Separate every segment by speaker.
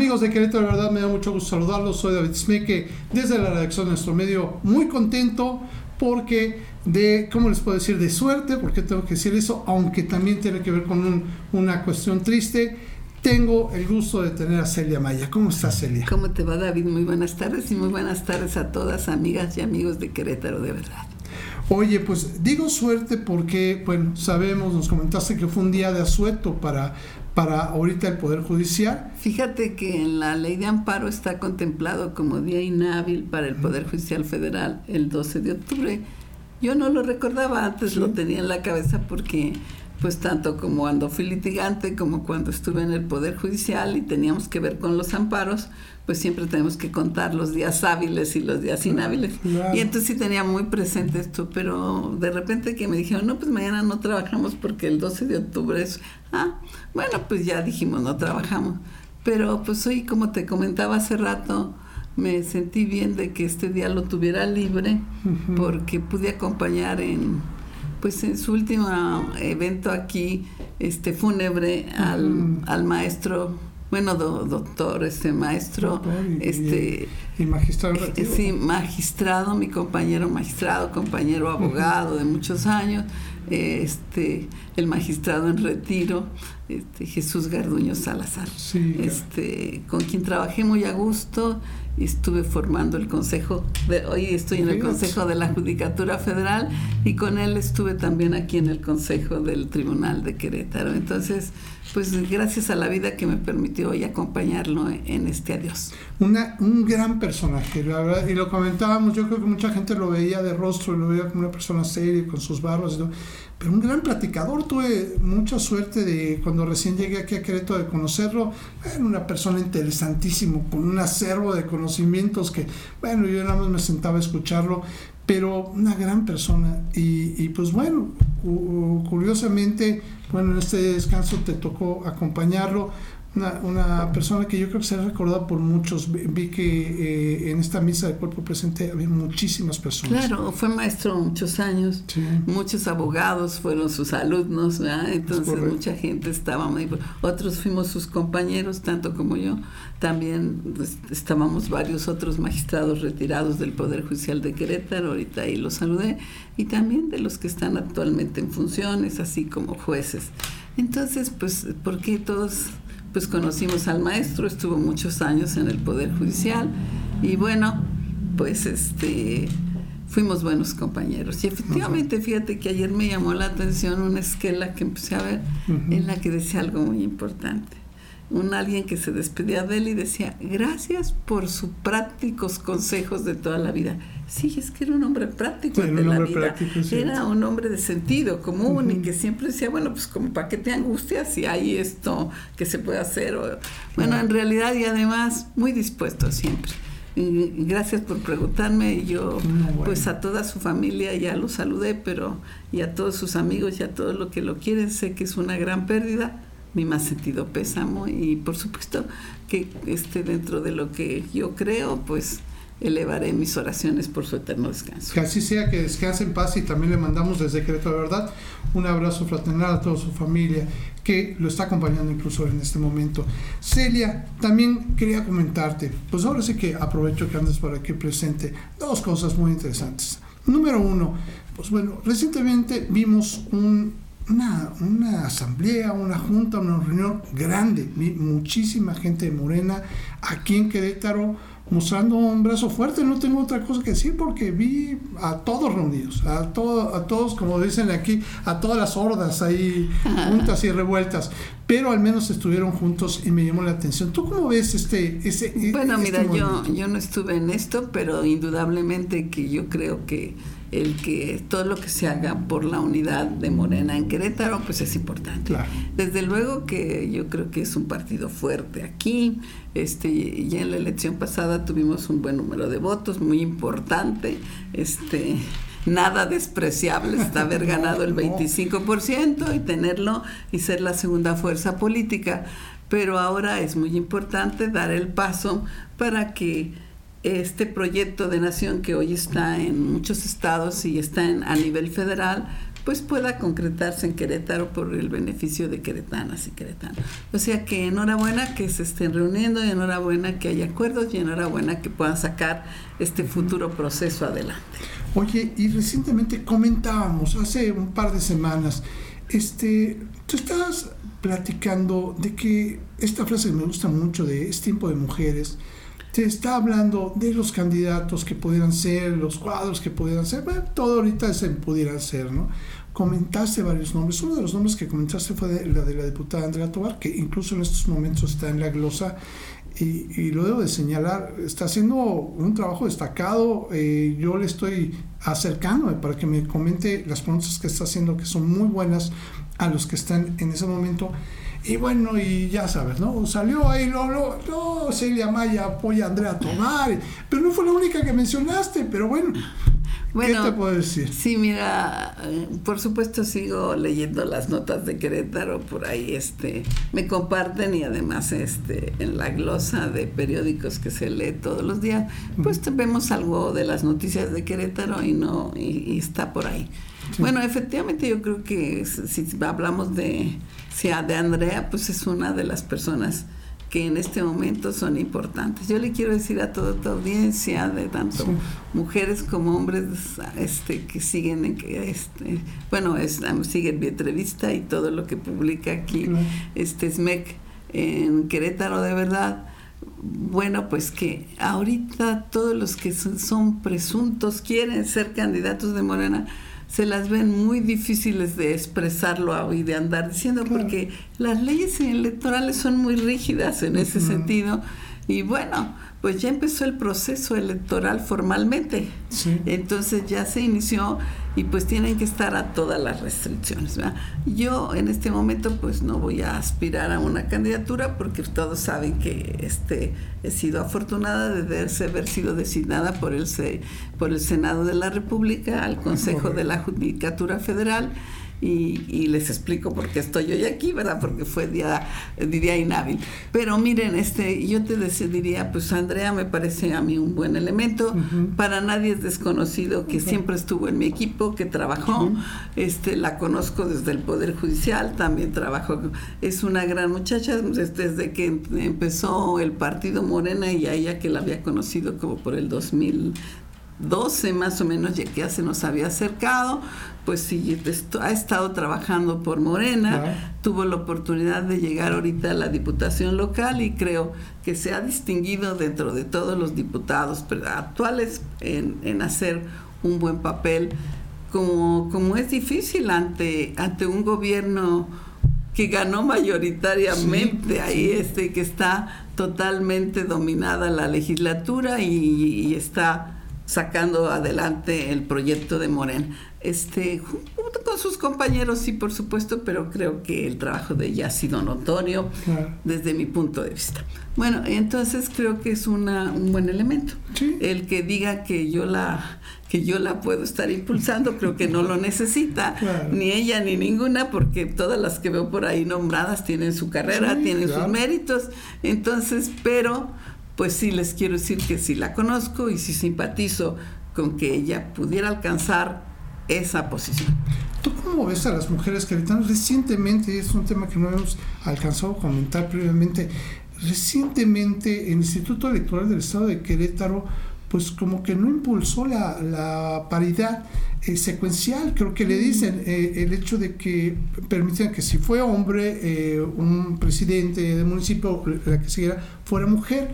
Speaker 1: Amigos de Querétaro, de verdad me da mucho gusto saludarlos. Soy David Smeke desde la redacción de nuestro medio, muy contento porque de, ¿cómo les puedo decir? De suerte, porque tengo que decir eso, aunque también tiene que ver con una cuestión triste. Tengo el gusto de tener a Celia Maya. ¿Cómo estás, Celia?
Speaker 2: ¿Cómo te va, David? Muy buenas tardes y muy buenas tardes a todas amigas y amigos de Querétaro, de verdad.
Speaker 1: Oye, pues digo suerte porque, bueno, sabemos, nos comentaste que fue un día de asueto para, para ahorita el Poder Judicial.
Speaker 2: Fíjate que en la ley de amparo está contemplado como día inhábil para el Poder Judicial Federal el 12 de octubre. Yo no lo recordaba antes, lo tenía en la cabeza porque pues tanto como cuando fui litigante como cuando estuve en el Poder Judicial y teníamos que ver con los amparos, pues siempre tenemos que contar los días hábiles y los días inhábiles. Y entonces sí tenía muy presente esto, pero de repente que me dijeron, no, pues mañana no trabajamos porque el 12 de octubre es, ah, bueno, pues ya dijimos, no trabajamos. Pero pues hoy, como te comentaba hace rato, me sentí bien de que este día lo tuviera libre porque pude acompañar en pues en su último evento aquí, este fúnebre, al, al maestro bueno, doctor, este maestro, este
Speaker 1: y, magistrado.
Speaker 2: Sí, magistrado, mi compañero magistrado, compañero abogado de muchos años, este, el magistrado en retiro, este, Jesús Garduño Salazar, este, con quien trabajé muy a gusto y estuve formando el consejo, de, hoy estoy en el consejo de la Judicatura Federal y con él estuve también aquí en el consejo del Tribunal de Querétaro. Entonces, pues gracias a la vida que me permitió hoy acompañarlo en este adiós.
Speaker 1: Una, un gran personaje, la verdad, y lo comentábamos, yo creo que mucha gente lo veía de rostro, lo veía como una persona seria, con sus barbas, pero un gran platicador, tuve mucha suerte de cuando recién llegué aquí a Querétaro de conocerlo, era una persona interesantísimo, con un acervo de conocimientos que, bueno, yo nada más me sentaba a escucharlo, pero una gran persona, y, y pues bueno, curiosamente, bueno, en este descanso te tocó acompañarlo. Una, una, persona que yo creo que se ha recordado por muchos. Vi que eh, en esta misa de cuerpo presente había muchísimas personas.
Speaker 2: Claro, fue maestro muchos años, muchos abogados fueron sus alumnos, entonces mucha gente estaba muy... Otros fuimos sus compañeros, tanto como yo. También pues, estábamos varios otros magistrados retirados del Poder Judicial de Querétaro, ahorita ahí los saludé, y también de los que están actualmente en funciones, así como jueces. Entonces, pues, ¿por qué todos pues conocimos al maestro, estuvo muchos años en el Poder Judicial y bueno, pues este fuimos buenos compañeros. Y efectivamente, fíjate que ayer me llamó la atención una esquela que empecé a ver en la que decía algo muy importante un alguien que se despedía de él y decía, gracias por sus prácticos consejos de toda la vida. Sí, es que era un hombre práctico de la vida. Era un hombre de sentido común y que siempre decía, bueno, pues como para qué te angustias si hay esto que se puede hacer. bueno, en realidad y además muy dispuesto siempre. Y gracias por preguntarme. Yo, pues a toda su familia ya lo saludé, pero y a todos sus amigos y a todos los que lo quieren, sé que es una gran pérdida mi más sentido pésamo y por supuesto que esté dentro de lo que yo creo, pues elevaré mis oraciones por su eterno descanso.
Speaker 1: Que así sea, que descanse en paz y también le mandamos desde Querétaro de Verdad un abrazo fraternal a toda su familia que lo está acompañando incluso en este momento. Celia, también quería comentarte, pues ahora sí que aprovecho que andes por aquí presente, dos cosas muy interesantes. Número uno, pues bueno, recientemente vimos un una, una, asamblea, una junta, una reunión grande, muchísima gente de Morena aquí en Querétaro mostrando un brazo fuerte, no tengo otra cosa que decir porque vi a todos reunidos, a, todo, a todos, como dicen aquí, a todas las hordas ahí juntas y revueltas, pero al menos estuvieron juntos y me llamó la atención. ¿Tú cómo ves este... ese
Speaker 2: bueno, este mira, yo, yo no estuve en esto, pero indudablemente que yo creo que el que todo lo que se haga por la unidad de Morena en Querétaro, pues es importante. Desde luego que yo creo que es un partido fuerte aquí. Este, ya en la elección pasada tuvimos un buen número de votos, muy importante. Este, nada despreciable está haber ganado el 25% y tenerlo y ser la segunda fuerza política. Pero ahora es muy importante dar el paso para que este proyecto de nación que hoy está en muchos estados y está en, a nivel federal, pues pueda concretarse en Querétaro por el beneficio de queretanas y queretanos. O sea que enhorabuena que se estén reuniendo enhorabuena que haya acuerdos y enhorabuena que puedan sacar este futuro proceso adelante.
Speaker 1: Oye, y recientemente comentábamos, hace un par de semanas, este, tú estabas platicando de que esta frase me gusta mucho de este tiempo de mujeres, te está hablando de los candidatos que pudieran ser, los cuadros que pudieran ser, todo ahorita se pudiera ser, ¿no? Comentaste varios nombres. Uno de los nombres que comentaste fue de, la de la diputada Andrea Tobar, que incluso en estos momentos está en la glosa y, lo debo de señalar, está haciendo un trabajo destacado. Eh, yo le estoy acercándome para que me comente las preguntas que está haciendo, que son muy buenas a los que están en ese momento. Y bueno, y ya sabes, ¿no? Salió ahí, no, no, no, Celia Maya apoya a Andrea Tomar, pero no fue la única que mencionaste, pero bueno. Bueno, ¿Qué te puedo decir?
Speaker 2: Sí, mira, eh, por supuesto sigo leyendo las notas de Querétaro por ahí, este, me comparten y además, este, en la glosa de periódicos que se lee todos los días, pues vemos algo de las noticias de Querétaro y no, y, está por ahí. Bueno, efectivamente yo creo que si hablamos de sea de Andrea, pues es una de las personas que en este momento son importantes. Yo le quiero decir a toda tu audiencia, de tanto mujeres como hombres este, que siguen, este, bueno, es, siguen mi entrevista y todo lo que publica aquí, este SMEC en Querétaro, de verdad. Bueno, pues que ahorita todos los que son presuntos quieren ser candidatos de Morena, se las ven muy difíciles de expresarlo y de andar diciendo, porque las leyes electorales son muy rígidas en ese sentido. Y bueno, pues ya empezó el proceso electoral formalmente. Entonces ya se inició y pues tienen que estar a todas las restricciones. Yo en este momento pues no voy a aspirar a una candidatura porque todos saben que este, he sido afortunada de haber sido designada por el, por el Senado de la República al Consejo de la Judicatura Federal y, les explico por qué estoy hoy aquí, ¿verdad? Porque fue día, día inhábil. Pero miren, este, yo te diría, pues Andrea me parece a mí un buen elemento. Para nadie es desconocido que siempre estuvo en mi equipo, que trabajó. este, la conozco desde el Poder Judicial, también trabajó. Es una gran muchacha desde que empezó el partido Morena y a ella que la había conocido como por el 2000 12 más o menos, ya que ya se nos había acercado, pues sí, ha estado trabajando por Morena, tuvo la oportunidad de llegar ahorita a la diputación local y creo que se ha distinguido dentro de todos los diputados actuales en, hacer un buen papel, como, como es difícil ante, ante un gobierno que ganó mayoritariamente ahí, este, que está totalmente dominada la legislatura y está sacando adelante el proyecto de Moren. Este, junto con sus compañeros, sí, por supuesto, pero creo que el trabajo de ella ha sido notorio desde mi punto de vista. Bueno, entonces creo que es una, un buen elemento. El que diga que yo la que yo la puedo estar impulsando, creo que no lo necesita, ni ella ni ninguna, porque todas las que veo por ahí nombradas tienen su carrera, tienen sus méritos, entonces, pero pues sí les quiero decir que sí la conozco y sí simpatizo con que ella pudiera alcanzar esa posición.
Speaker 1: ¿Tú cómo ves a las mujeres queretanas? Recientemente, es un tema que no hemos alcanzado a comentar previamente, recientemente el Instituto Electoral del Estado de Querétaro pues como que no impulsó la, paridad eh, secuencial, creo que le dicen, eh, el hecho de que permitían que si fue hombre, eh, un presidente del municipio, la que siguiera, fuera mujer.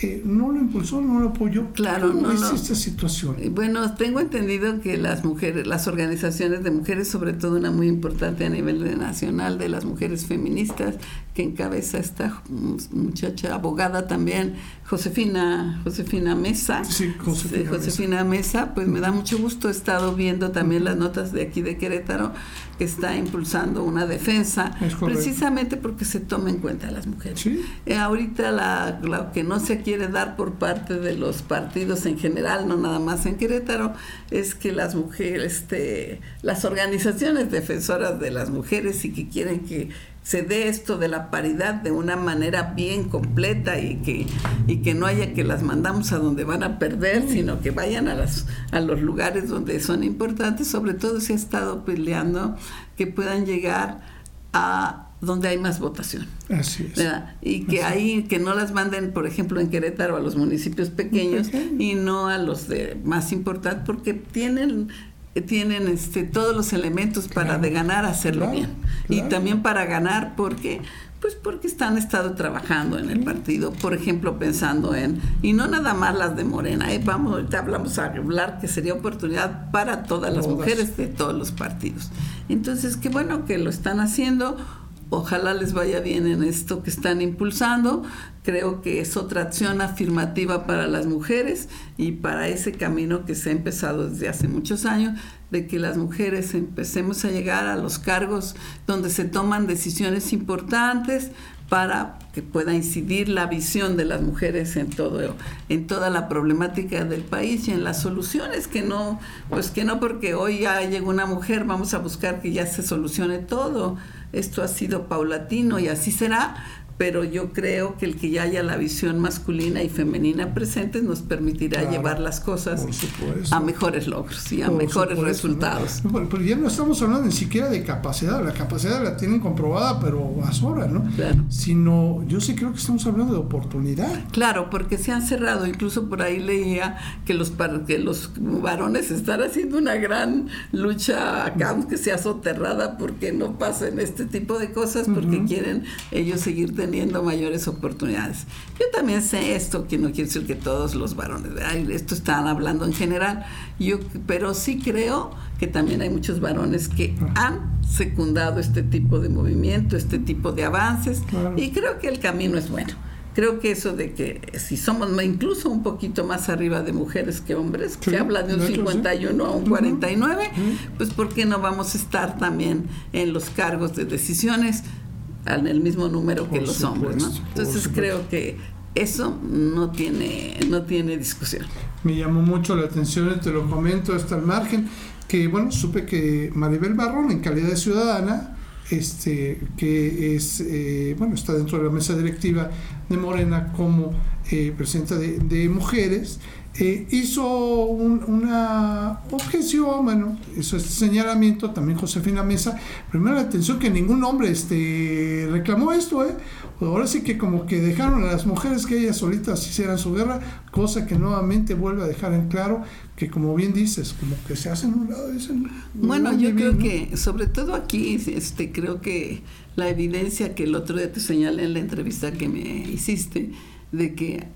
Speaker 1: Eh, no lo impulsó, no lo apoyó.
Speaker 2: Claro, no,
Speaker 1: es esta situación?
Speaker 2: Bueno, tengo entendido que las mujeres, las organizaciones de mujeres, sobre todo una muy importante a nivel nacional de las mujeres feministas, que encabeza esta muchacha abogada también, Josefina, Josefina Mesa.
Speaker 1: Sí,
Speaker 2: Josefina, Josefina Mesa. Pues me da mucho gusto, he estado viendo también las notas de aquí de Querétaro, que está impulsando una defensa, precisamente porque se toma en cuenta a las mujeres. Eh, ahorita la, lo que no se quiere dar por parte de los partidos en general, no nada más en Querétaro, es que las mujeres, este, las organizaciones defensoras de las mujeres y que quieren que se dé esto de la paridad de una manera bien completa y que, y que no haya que las mandamos a donde van a perder, sino que vayan a, las, a los lugares donde son importantes, sobre todo si ha estado peleando, que puedan llegar a donde hay más votación.
Speaker 1: Así es.
Speaker 2: Y que ahí, que no las manden, por ejemplo, en Querétaro a los municipios pequeños y no a los de más importantes, porque tienen tienen este todos los elementos para de ganar hacerlo bien y también para ganar porque pues porque están estado trabajando en el partido, por ejemplo, pensando en, y no nada más las de Morena, ¿eh? vamos, ahorita hablamos a hablar que sería oportunidad para todas las mujeres de todos los partidos. Entonces, qué bueno que lo están haciendo, Ojalá les vaya bien en esto que están impulsando. Creo que es otra acción afirmativa para las mujeres y para ese camino que se ha empezado desde hace muchos años, de que las mujeres empecemos a llegar a los cargos donde se toman decisiones importantes para que pueda incidir la visión de las mujeres en todo en toda la problemática del país y en las soluciones que no pues que no porque hoy ya llegó una mujer vamos a buscar que ya se solucione todo. Esto ha sido paulatino y así será, pero yo creo que el que ya haya la visión masculina y femenina presente nos permitirá llevar las cosas a mejores logros y a mejores resultados.
Speaker 1: Pero ya no estamos hablando ni siquiera de capacidad, la capacidad la tienen comprobada, pero a sobra, ¿no? Claro. Sino, yo sí creo que estamos hablando de oportunidad.
Speaker 2: Claro, porque se han cerrado, incluso por ahí leía que los, que los varones están haciendo una gran lucha acá, aunque sea soterrada, porque no pasen este tipo de cosas, porque quieren ellos seguir teniendo teniendo mayores oportunidades. Yo también sé esto, que no quiere decir que todos los varones, esto están hablando en general, yo, pero sí creo que también hay muchos varones que han secundado este tipo de movimiento, este tipo de avances, y creo que el camino es bueno. Creo que eso de que si somos incluso un poquito más arriba de mujeres que hombres, que habla de un 51 a un 49, pues ¿por qué no vamos a estar también en los cargos de decisiones en el mismo número que los hombres, ¿no? Entonces creo que eso no tiene, no tiene discusión.
Speaker 1: Me llamó mucho la atención, te lo comento hasta el margen, que bueno, supe que Maribel Barrón, en calidad de ciudadana, este, que es, eh, bueno, está dentro de la mesa directiva de Morena como eh, presidenta de, de mujeres, eh, hizo una objeción, bueno, hizo este señalamiento, también Josefina Mesa, primero la atención que ningún hombre este, reclamó esto, ¿eh? ahora sí que como que dejaron a las mujeres que ellas solitas hicieran su guerra, cosa que nuevamente vuelve a dejar en claro que como bien dices, como que se hacen un lado, dicen,
Speaker 2: bueno, yo creo que sobre todo aquí, este, creo que la evidencia que el otro día te señalé en la entrevista que me hiciste, de que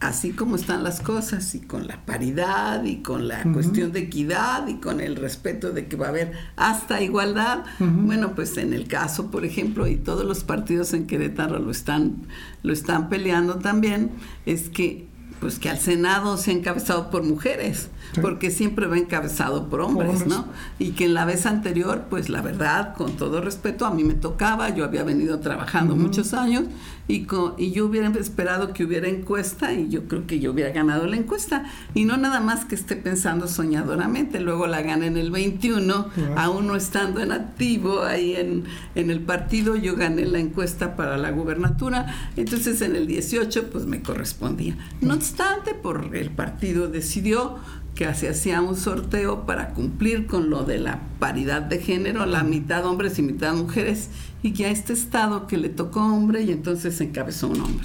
Speaker 2: así como están las cosas y con la paridad y con la cuestión de equidad y con el respeto de que va a haber hasta igualdad, bueno, pues en el caso, por ejemplo, y todos los partidos en Querétaro lo están lo están peleando también, es que pues que al Senado se ha encabezado por mujeres, porque siempre va encabezado por hombres, ¿no? Y que en la vez anterior, pues la verdad, con todo respeto, a mí me tocaba, yo había venido trabajando muchos años y, y yo hubiera esperado que hubiera encuesta y yo creo que yo hubiera ganado la encuesta. Y no nada más que esté pensando soñadoramente, luego la gané en el 21, aún no estando en activo ahí en, en el partido, yo gané la encuesta para la gubernatura, entonces en el 18 pues me correspondía. No obstante, por el partido decidió que se hacía un sorteo para cumplir con lo de la paridad de género, la mitad hombres y mitad mujeres, y que a este estado que le tocó hombre y entonces encabezó un hombre.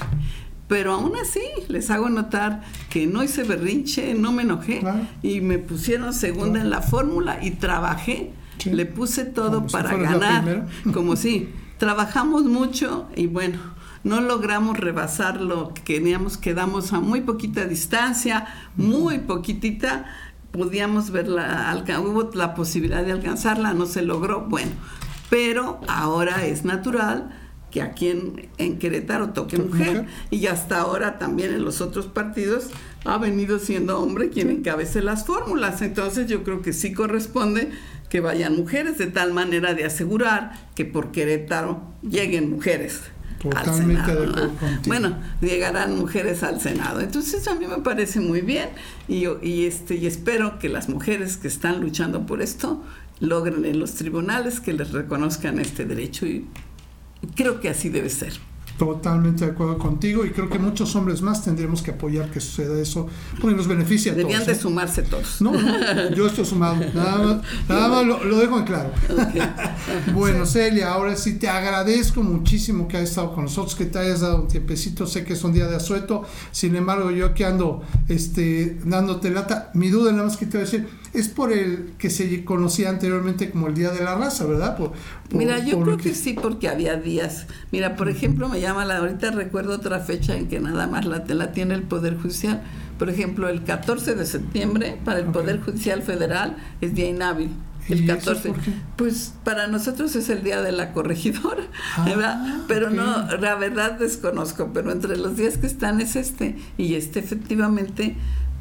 Speaker 2: Pero aún así, les hago notar que no hice berrinche, no me enojé y me pusieron segunda en la fórmula y trabajé. Le puse todo para ganar, como si trabajamos mucho y bueno, no logramos rebasar lo que queríamos, quedamos a muy poquita distancia, muy poquitita, podíamos ver la, hubo la posibilidad de alcanzarla, no se logró, bueno, pero ahora es natural que aquí en, en Querétaro toque mujer, y hasta ahora también en los otros partidos ha venido siendo hombre quien encabece las fórmulas. Entonces yo creo que sí corresponde que vayan mujeres de tal manera de asegurar que por Querétaro lleguen mujeres. Totalmente Bueno, llegarán mujeres al Senado. Entonces a mí me parece muy bien y, y, este, y espero que las mujeres que están luchando por esto logren en los tribunales que les reconozcan este derecho y creo que así debe ser.
Speaker 1: Totalmente de acuerdo contigo y creo que muchos hombres más tendríamos que apoyar que suceda eso porque nos beneficia a
Speaker 2: Debían
Speaker 1: todos.
Speaker 2: de sumarse todos.
Speaker 1: No, yo estoy sumado, nada más, lo, dejo en claro. bueno, Celia, ahora sí te agradezco muchísimo que hayas estado con nosotros, que te hayas dado un tiempecito, sé que es un día de asueto, sin embargo yo que ando este, dándote lata, mi duda nada más que te voy a decir, es por el que se conocía anteriormente como el Día de la Raza, ¿verdad?
Speaker 2: Mira, yo creo que... sí, porque había días. Mira, por ejemplo, me llama la, ahorita recuerdo otra fecha en que nada más la, la tiene el Poder Judicial. Por ejemplo, el 14 de septiembre para el Poder Judicial Federal es día inhábil. El 14. Pues para nosotros es el día de la corregidora, ah, ¿verdad? Pero no, la verdad desconozco, pero entre los días que están es este. Y este efectivamente,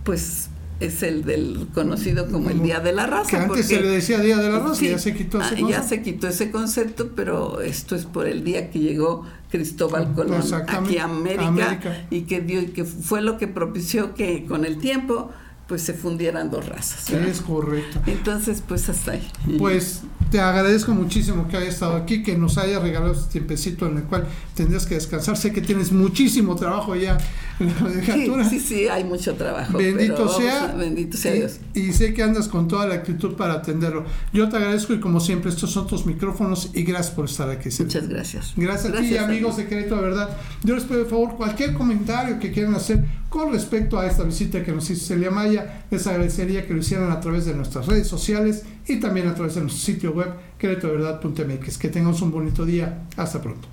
Speaker 2: pues es el del conocido como el Día de la Raza.
Speaker 1: Que antes se le decía Día de la Raza y ya se quitó ese concepto.
Speaker 2: Ya se quitó ese concepto, pero esto es por el día que llegó Cristóbal Colón aquí a América, y que dio y que fue lo que propició que con el tiempo pues se fundieran dos razas.
Speaker 1: Es correcto.
Speaker 2: Entonces, pues hasta ahí.
Speaker 1: Pues te agradezco muchísimo que hayas estado aquí, que nos hayas regalado este tiempecito en el cual tendrías que descansar. Sé que tienes muchísimo trabajo ya en
Speaker 2: la Sí, sí, hay mucho trabajo.
Speaker 1: Bendito sea.
Speaker 2: bendito sea Dios.
Speaker 1: Y sé que andas con toda la actitud para atenderlo. Yo te agradezco y como siempre, estos son tus micrófonos y gracias por estar aquí.
Speaker 2: Muchas gracias.
Speaker 1: Gracias, a ti, amigos de Querétaro de Verdad. Yo les pido, por favor, cualquier comentario que quieran hacer con respecto a esta visita que nos hizo Celia Maya, les agradecería que lo hicieran a través de nuestras redes sociales y también a través de nuestro sitio web queretodeverdad.mx. Que tengamos un bonito día. Hasta pronto.